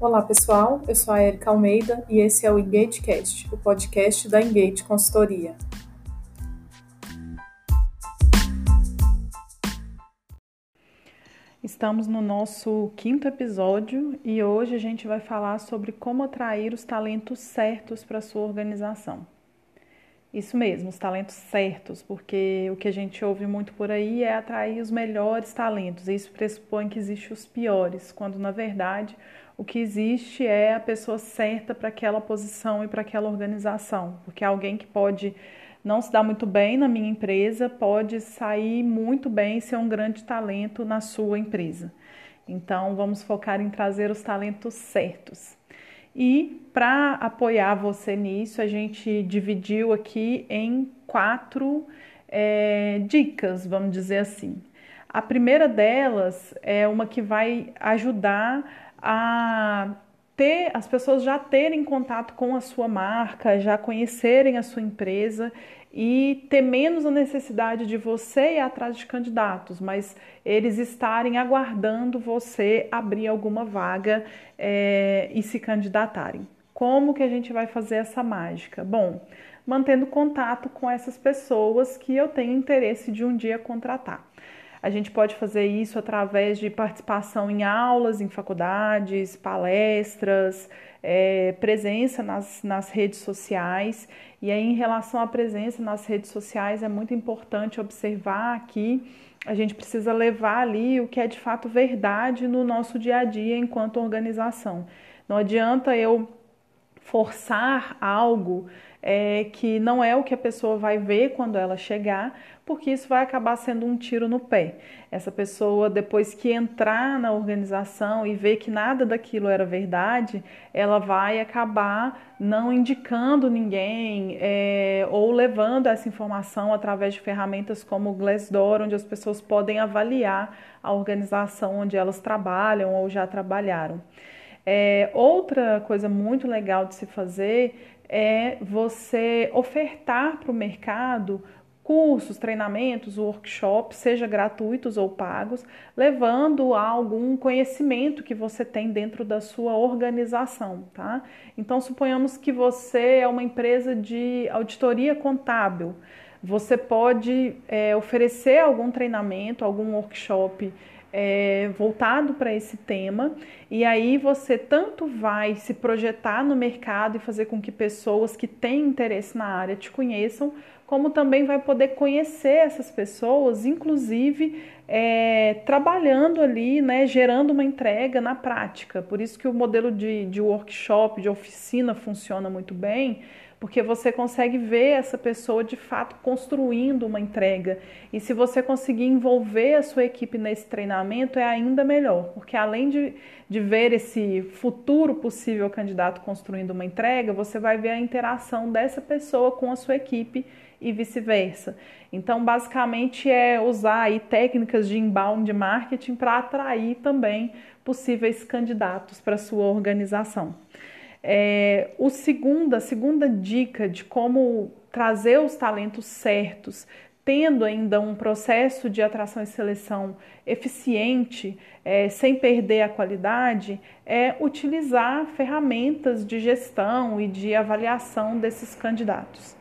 Olá pessoal, eu sou a Erika Almeida e esse é o EngageCast, o podcast da Engage Consultoria. Estamos no nosso quinto episódio e hoje a gente vai falar sobre como atrair os talentos certos para a sua organização. Isso mesmo, os talentos certos, porque o que a gente ouve muito por aí é atrair os melhores talentos. E isso pressupõe que existem os piores, quando na verdade o que existe é a pessoa certa para aquela posição e para aquela organização, porque alguém que pode não se dar muito bem na minha empresa pode sair muito bem e ser um grande talento na sua empresa. Então, vamos focar em trazer os talentos certos. E para apoiar você nisso, a gente dividiu aqui em quatro é, dicas, vamos dizer assim. A primeira delas é uma que vai ajudar a ter as pessoas já terem contato com a sua marca, já conhecerem a sua empresa e ter menos a necessidade de você ir atrás de candidatos, mas eles estarem aguardando você abrir alguma vaga é, e se candidatarem. Como que a gente vai fazer essa mágica? Bom, mantendo contato com essas pessoas que eu tenho interesse de um dia contratar. A gente pode fazer isso através de participação em aulas, em faculdades, palestras, é, presença nas, nas redes sociais. E aí, em relação à presença nas redes sociais, é muito importante observar que a gente precisa levar ali o que é de fato verdade no nosso dia a dia enquanto organização. Não adianta eu forçar algo é, que não é o que a pessoa vai ver quando ela chegar, porque isso vai acabar sendo um tiro no pé. Essa pessoa, depois que entrar na organização e ver que nada daquilo era verdade, ela vai acabar não indicando ninguém é, ou levando essa informação através de ferramentas como o Glassdoor, onde as pessoas podem avaliar a organização onde elas trabalham ou já trabalharam. É, outra coisa muito legal de se fazer é você ofertar para o mercado cursos, treinamentos, workshops, seja gratuitos ou pagos, levando a algum conhecimento que você tem dentro da sua organização, tá? Então, suponhamos que você é uma empresa de auditoria contábil. Você pode é, oferecer algum treinamento, algum workshop é, voltado para esse tema, e aí você tanto vai se projetar no mercado e fazer com que pessoas que têm interesse na área te conheçam, como também vai poder conhecer essas pessoas, inclusive é, trabalhando ali, né, gerando uma entrega na prática. Por isso que o modelo de, de workshop, de oficina funciona muito bem, porque você consegue ver essa pessoa de fato construindo uma entrega. E se você conseguir envolver a sua equipe nesse treinamento, é ainda melhor, porque além de, de ver esse futuro possível candidato construindo uma entrega, você vai ver a interação dessa pessoa com a sua equipe e vice-versa. Então, basicamente, é usar aí técnicas de inbound marketing para atrair também possíveis candidatos para sua organização. É, o segundo, a segunda dica de como trazer os talentos certos, tendo ainda um processo de atração e seleção eficiente, é, sem perder a qualidade, é utilizar ferramentas de gestão e de avaliação desses candidatos.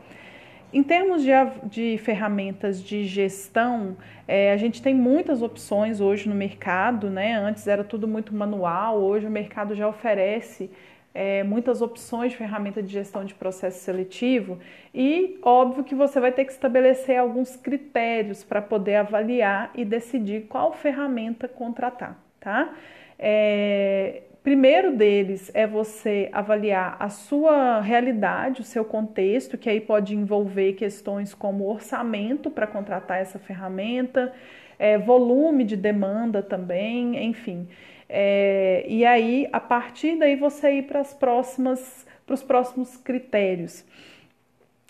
Em termos de, de ferramentas de gestão, é, a gente tem muitas opções hoje no mercado, né? Antes era tudo muito manual, hoje o mercado já oferece é, muitas opções de ferramenta de gestão de processo seletivo e óbvio que você vai ter que estabelecer alguns critérios para poder avaliar e decidir qual ferramenta contratar, tá? É, primeiro deles é você avaliar a sua realidade, o seu contexto, que aí pode envolver questões como orçamento para contratar essa ferramenta, é, volume de demanda também, enfim. É, e aí, a partir daí, você ir para as próximas, para os próximos critérios.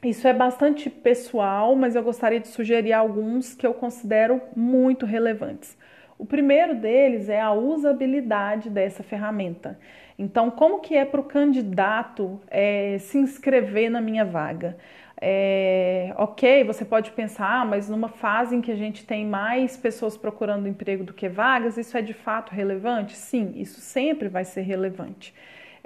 Isso é bastante pessoal, mas eu gostaria de sugerir alguns que eu considero muito relevantes. O primeiro deles é a usabilidade dessa ferramenta. Então, como que é para o candidato é, se inscrever na minha vaga? É, ok, você pode pensar, ah, mas numa fase em que a gente tem mais pessoas procurando emprego do que vagas, isso é de fato relevante? Sim, isso sempre vai ser relevante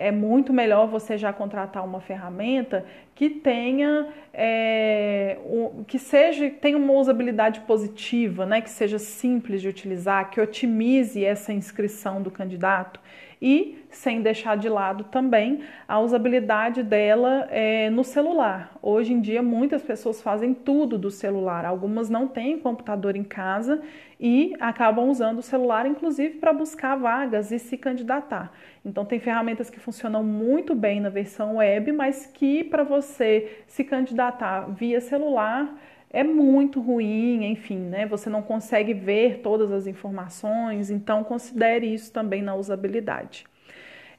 é muito melhor você já contratar uma ferramenta que tenha é, que seja tenha uma usabilidade positiva, né, que seja simples de utilizar, que otimize essa inscrição do candidato e sem deixar de lado também a usabilidade dela é, no celular. Hoje em dia, muitas pessoas fazem tudo do celular, algumas não têm computador em casa e acabam usando o celular, inclusive, para buscar vagas e se candidatar. Então, tem ferramentas que funcionam muito bem na versão web, mas que para você se candidatar via celular é muito ruim, enfim, né? Você não consegue ver todas as informações, então considere isso também na usabilidade.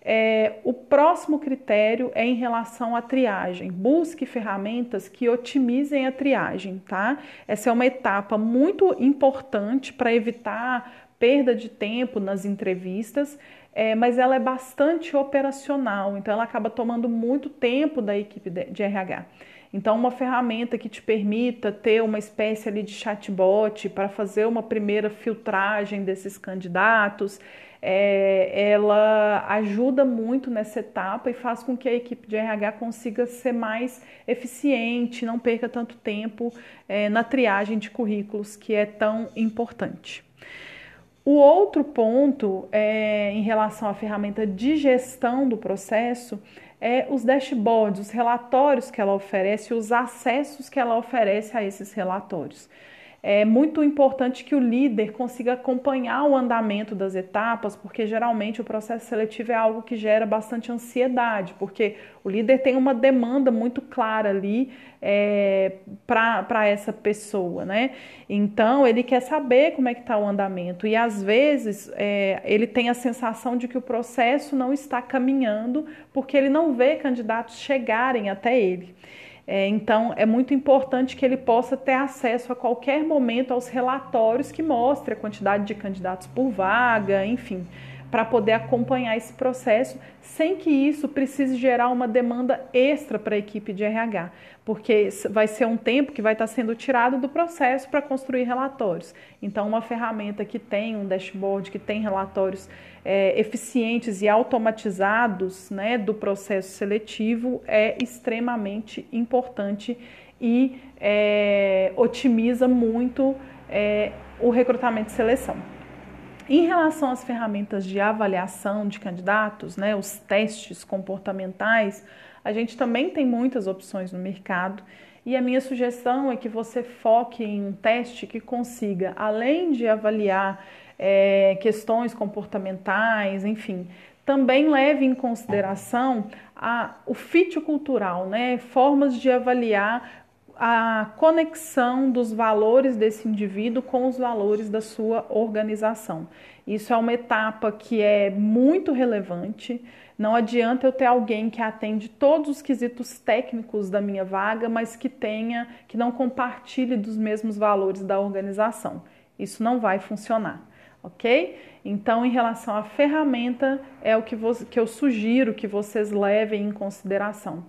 É, o próximo critério é em relação à triagem. Busque ferramentas que otimizem a triagem, tá? Essa é uma etapa muito importante para evitar perda de tempo nas entrevistas, é, mas ela é bastante operacional, então ela acaba tomando muito tempo da equipe de RH. Então, uma ferramenta que te permita ter uma espécie ali de chatbot para fazer uma primeira filtragem desses candidatos, é, ela ajuda muito nessa etapa e faz com que a equipe de RH consiga ser mais eficiente, não perca tanto tempo é, na triagem de currículos, que é tão importante. O outro ponto é, em relação à ferramenta de gestão do processo é os dashboards, os relatórios que ela oferece, os acessos que ela oferece a esses relatórios. É muito importante que o líder consiga acompanhar o andamento das etapas, porque geralmente o processo seletivo é algo que gera bastante ansiedade, porque o líder tem uma demanda muito clara ali é, para essa pessoa, né? Então ele quer saber como é que está o andamento e às vezes é, ele tem a sensação de que o processo não está caminhando porque ele não vê candidatos chegarem até ele. É, então, é muito importante que ele possa ter acesso a qualquer momento aos relatórios que mostrem a quantidade de candidatos por vaga, enfim, para poder acompanhar esse processo sem que isso precise gerar uma demanda extra para a equipe de RH, porque vai ser um tempo que vai estar sendo tirado do processo para construir relatórios. Então, uma ferramenta que tem um dashboard, que tem relatórios é, eficientes e automatizados né, do processo seletivo é extremamente importante e é, otimiza muito é, o recrutamento e seleção. Em relação às ferramentas de avaliação de candidatos, né, os testes comportamentais, a gente também tem muitas opções no mercado. E a minha sugestão é que você foque em um teste que consiga, além de avaliar é, questões comportamentais, enfim, também leve em consideração a, o fit cultural, né, formas de avaliar a conexão dos valores desse indivíduo com os valores da sua organização. Isso é uma etapa que é muito relevante. Não adianta eu ter alguém que atende todos os quesitos técnicos da minha vaga, mas que tenha, que não compartilhe dos mesmos valores da organização. Isso não vai funcionar, ok? Então, em relação à ferramenta, é o que, que eu sugiro que vocês levem em consideração.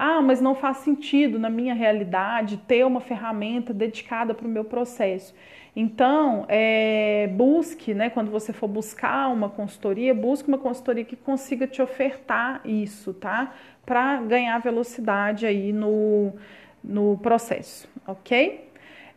Ah, mas não faz sentido na minha realidade ter uma ferramenta dedicada para o meu processo. Então, é, busque, né, quando você for buscar uma consultoria, busque uma consultoria que consiga te ofertar isso, tá? Para ganhar velocidade aí no, no processo, ok?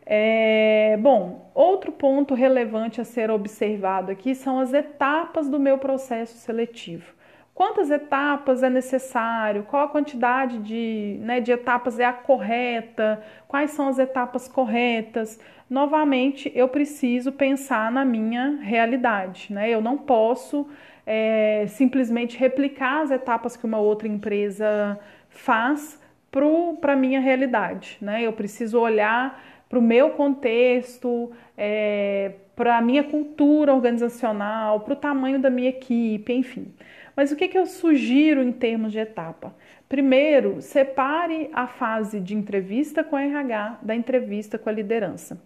É, bom, outro ponto relevante a ser observado aqui são as etapas do meu processo seletivo. Quantas etapas é necessário? Qual a quantidade de, né, de etapas é a correta? Quais são as etapas corretas? Novamente, eu preciso pensar na minha realidade. Né? Eu não posso é, simplesmente replicar as etapas que uma outra empresa faz para a minha realidade. Né? Eu preciso olhar para o meu contexto, é, para a minha cultura organizacional, para o tamanho da minha equipe, enfim. Mas o que, que eu sugiro em termos de etapa? Primeiro, separe a fase de entrevista com a RH da entrevista com a liderança.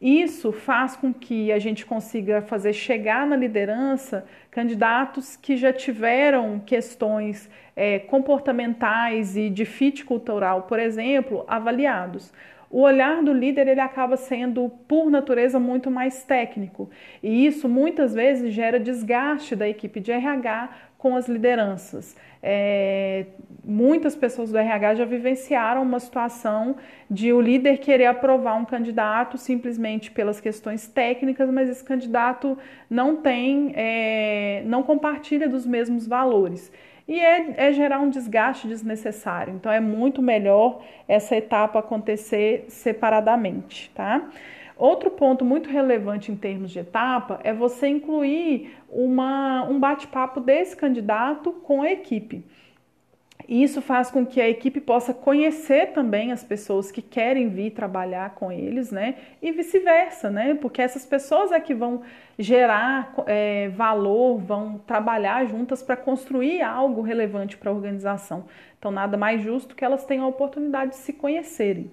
Isso faz com que a gente consiga fazer chegar na liderança candidatos que já tiveram questões é, comportamentais e de fit cultural, por exemplo, avaliados o olhar do líder ele acaba sendo, por natureza, muito mais técnico. E isso muitas vezes gera desgaste da equipe de RH com as lideranças. É, muitas pessoas do RH já vivenciaram uma situação de o líder querer aprovar um candidato simplesmente pelas questões técnicas, mas esse candidato não tem, é, não compartilha dos mesmos valores e é, é, gerar um desgaste desnecessário. Então é muito melhor essa etapa acontecer separadamente, tá? Outro ponto muito relevante em termos de etapa é você incluir uma, um bate-papo desse candidato com a equipe. Isso faz com que a equipe possa conhecer também as pessoas que querem vir trabalhar com eles, né? E vice-versa, né? Porque essas pessoas é que vão gerar é, valor, vão trabalhar juntas para construir algo relevante para a organização. Então, nada mais justo que elas tenham a oportunidade de se conhecerem.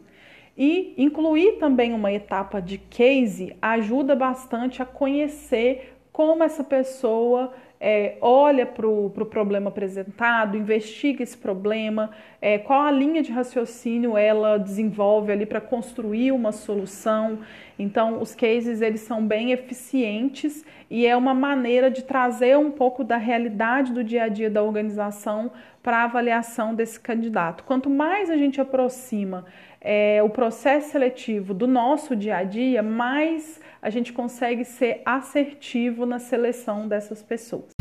E incluir também uma etapa de case ajuda bastante a conhecer como essa pessoa é, olha para o pro problema apresentado, investiga esse problema, é, qual a linha de raciocínio ela desenvolve ali para construir uma solução. Então, os cases eles são bem eficientes e é uma maneira de trazer um pouco da realidade do dia a dia da organização para a avaliação desse candidato. Quanto mais a gente aproxima é, o processo seletivo do nosso dia a dia, mais a gente consegue ser assertivo na seleção dessas pessoas.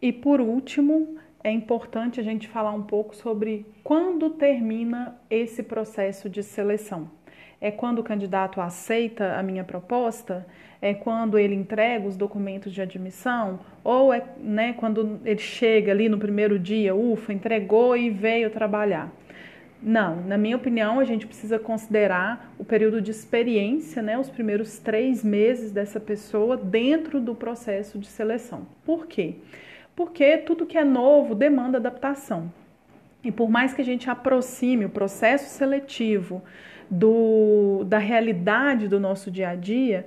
E por último, é importante a gente falar um pouco sobre quando termina esse processo de seleção. É quando o candidato aceita a minha proposta? É quando ele entrega os documentos de admissão? Ou é né, quando ele chega ali no primeiro dia, ufa, entregou e veio trabalhar? Não, na minha opinião, a gente precisa considerar o período de experiência, né, os primeiros três meses dessa pessoa dentro do processo de seleção. Por quê? Porque tudo que é novo demanda adaptação. E por mais que a gente aproxime o processo seletivo do, da realidade do nosso dia a dia,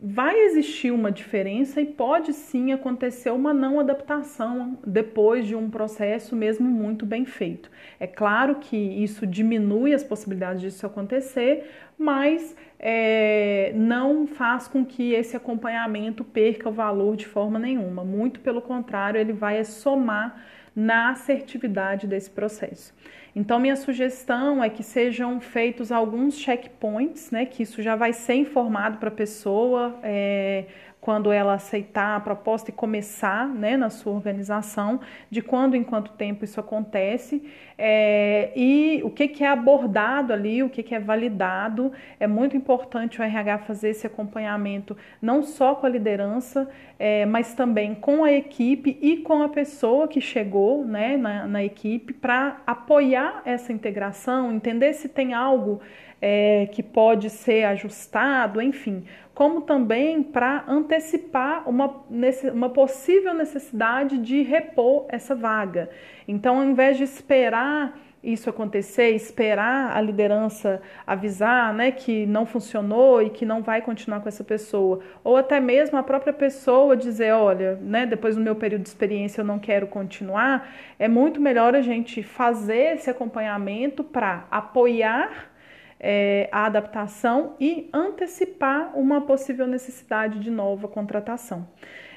vai existir uma diferença e pode sim acontecer uma não adaptação depois de um processo mesmo muito bem feito. É claro que isso diminui as possibilidades disso acontecer, mas é, não faz com que esse acompanhamento perca o valor de forma nenhuma. Muito pelo contrário, ele vai somar na assertividade desse processo. Então, minha sugestão é que sejam feitos alguns checkpoints, né? Que isso já vai ser informado para a pessoa. É, quando ela aceitar a proposta e começar né, na sua organização, de quando em quanto tempo isso acontece é, e o que, que é abordado ali, o que, que é validado. É muito importante o RH fazer esse acompanhamento não só com a liderança, é, mas também com a equipe e com a pessoa que chegou né, na, na equipe para apoiar essa integração, entender se tem algo é, que pode ser ajustado, enfim, como também para antecipar uma, uma possível necessidade de repor essa vaga. Então, ao invés de esperar isso acontecer, esperar a liderança avisar né, que não funcionou e que não vai continuar com essa pessoa, ou até mesmo a própria pessoa dizer, olha, né, depois do meu período de experiência eu não quero continuar, é muito melhor a gente fazer esse acompanhamento para apoiar é, a adaptação e antecipar uma possível necessidade de nova contratação.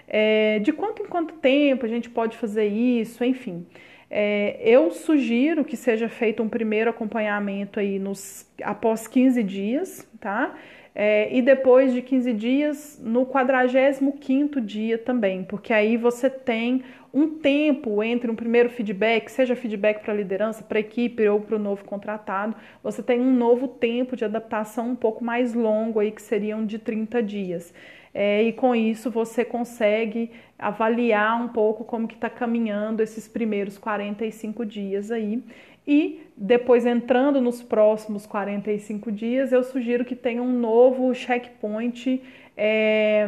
É, de quanto em quanto tempo a gente pode fazer isso, enfim. É, eu sugiro que seja feito um primeiro acompanhamento aí nos, após 15 dias, tá? É, e depois de 15 dias, no 45 dia também, porque aí você tem um tempo entre um primeiro feedback, seja feedback para a liderança, para a equipe ou para o novo contratado, você tem um novo tempo de adaptação um pouco mais longo aí, que seriam de 30 dias. É, e com isso você consegue avaliar um pouco como que está caminhando esses primeiros 45 dias aí. E depois, entrando nos próximos 45 dias, eu sugiro que tenha um novo checkpoint é,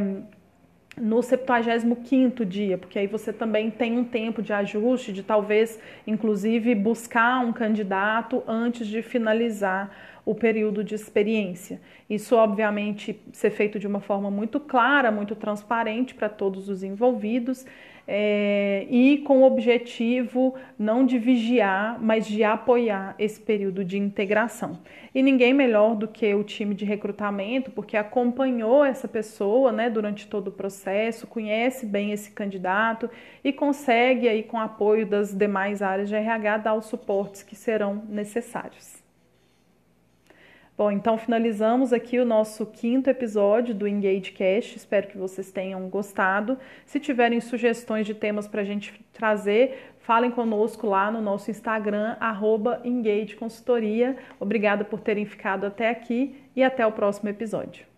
no 75 dia, porque aí você também tem um tempo de ajuste, de talvez, inclusive, buscar um candidato antes de finalizar o período de experiência. Isso, obviamente, ser feito de uma forma muito clara, muito transparente para todos os envolvidos é, e com o objetivo não de vigiar, mas de apoiar esse período de integração. E ninguém melhor do que o time de recrutamento, porque acompanhou essa pessoa né, durante todo o processo, conhece bem esse candidato e consegue, aí, com apoio das demais áreas de RH, dar os suportes que serão necessários. Bom, então finalizamos aqui o nosso quinto episódio do EngageCast. Espero que vocês tenham gostado. Se tiverem sugestões de temas para a gente trazer, falem conosco lá no nosso Instagram, EngageConsultoria. Obrigada por terem ficado até aqui e até o próximo episódio.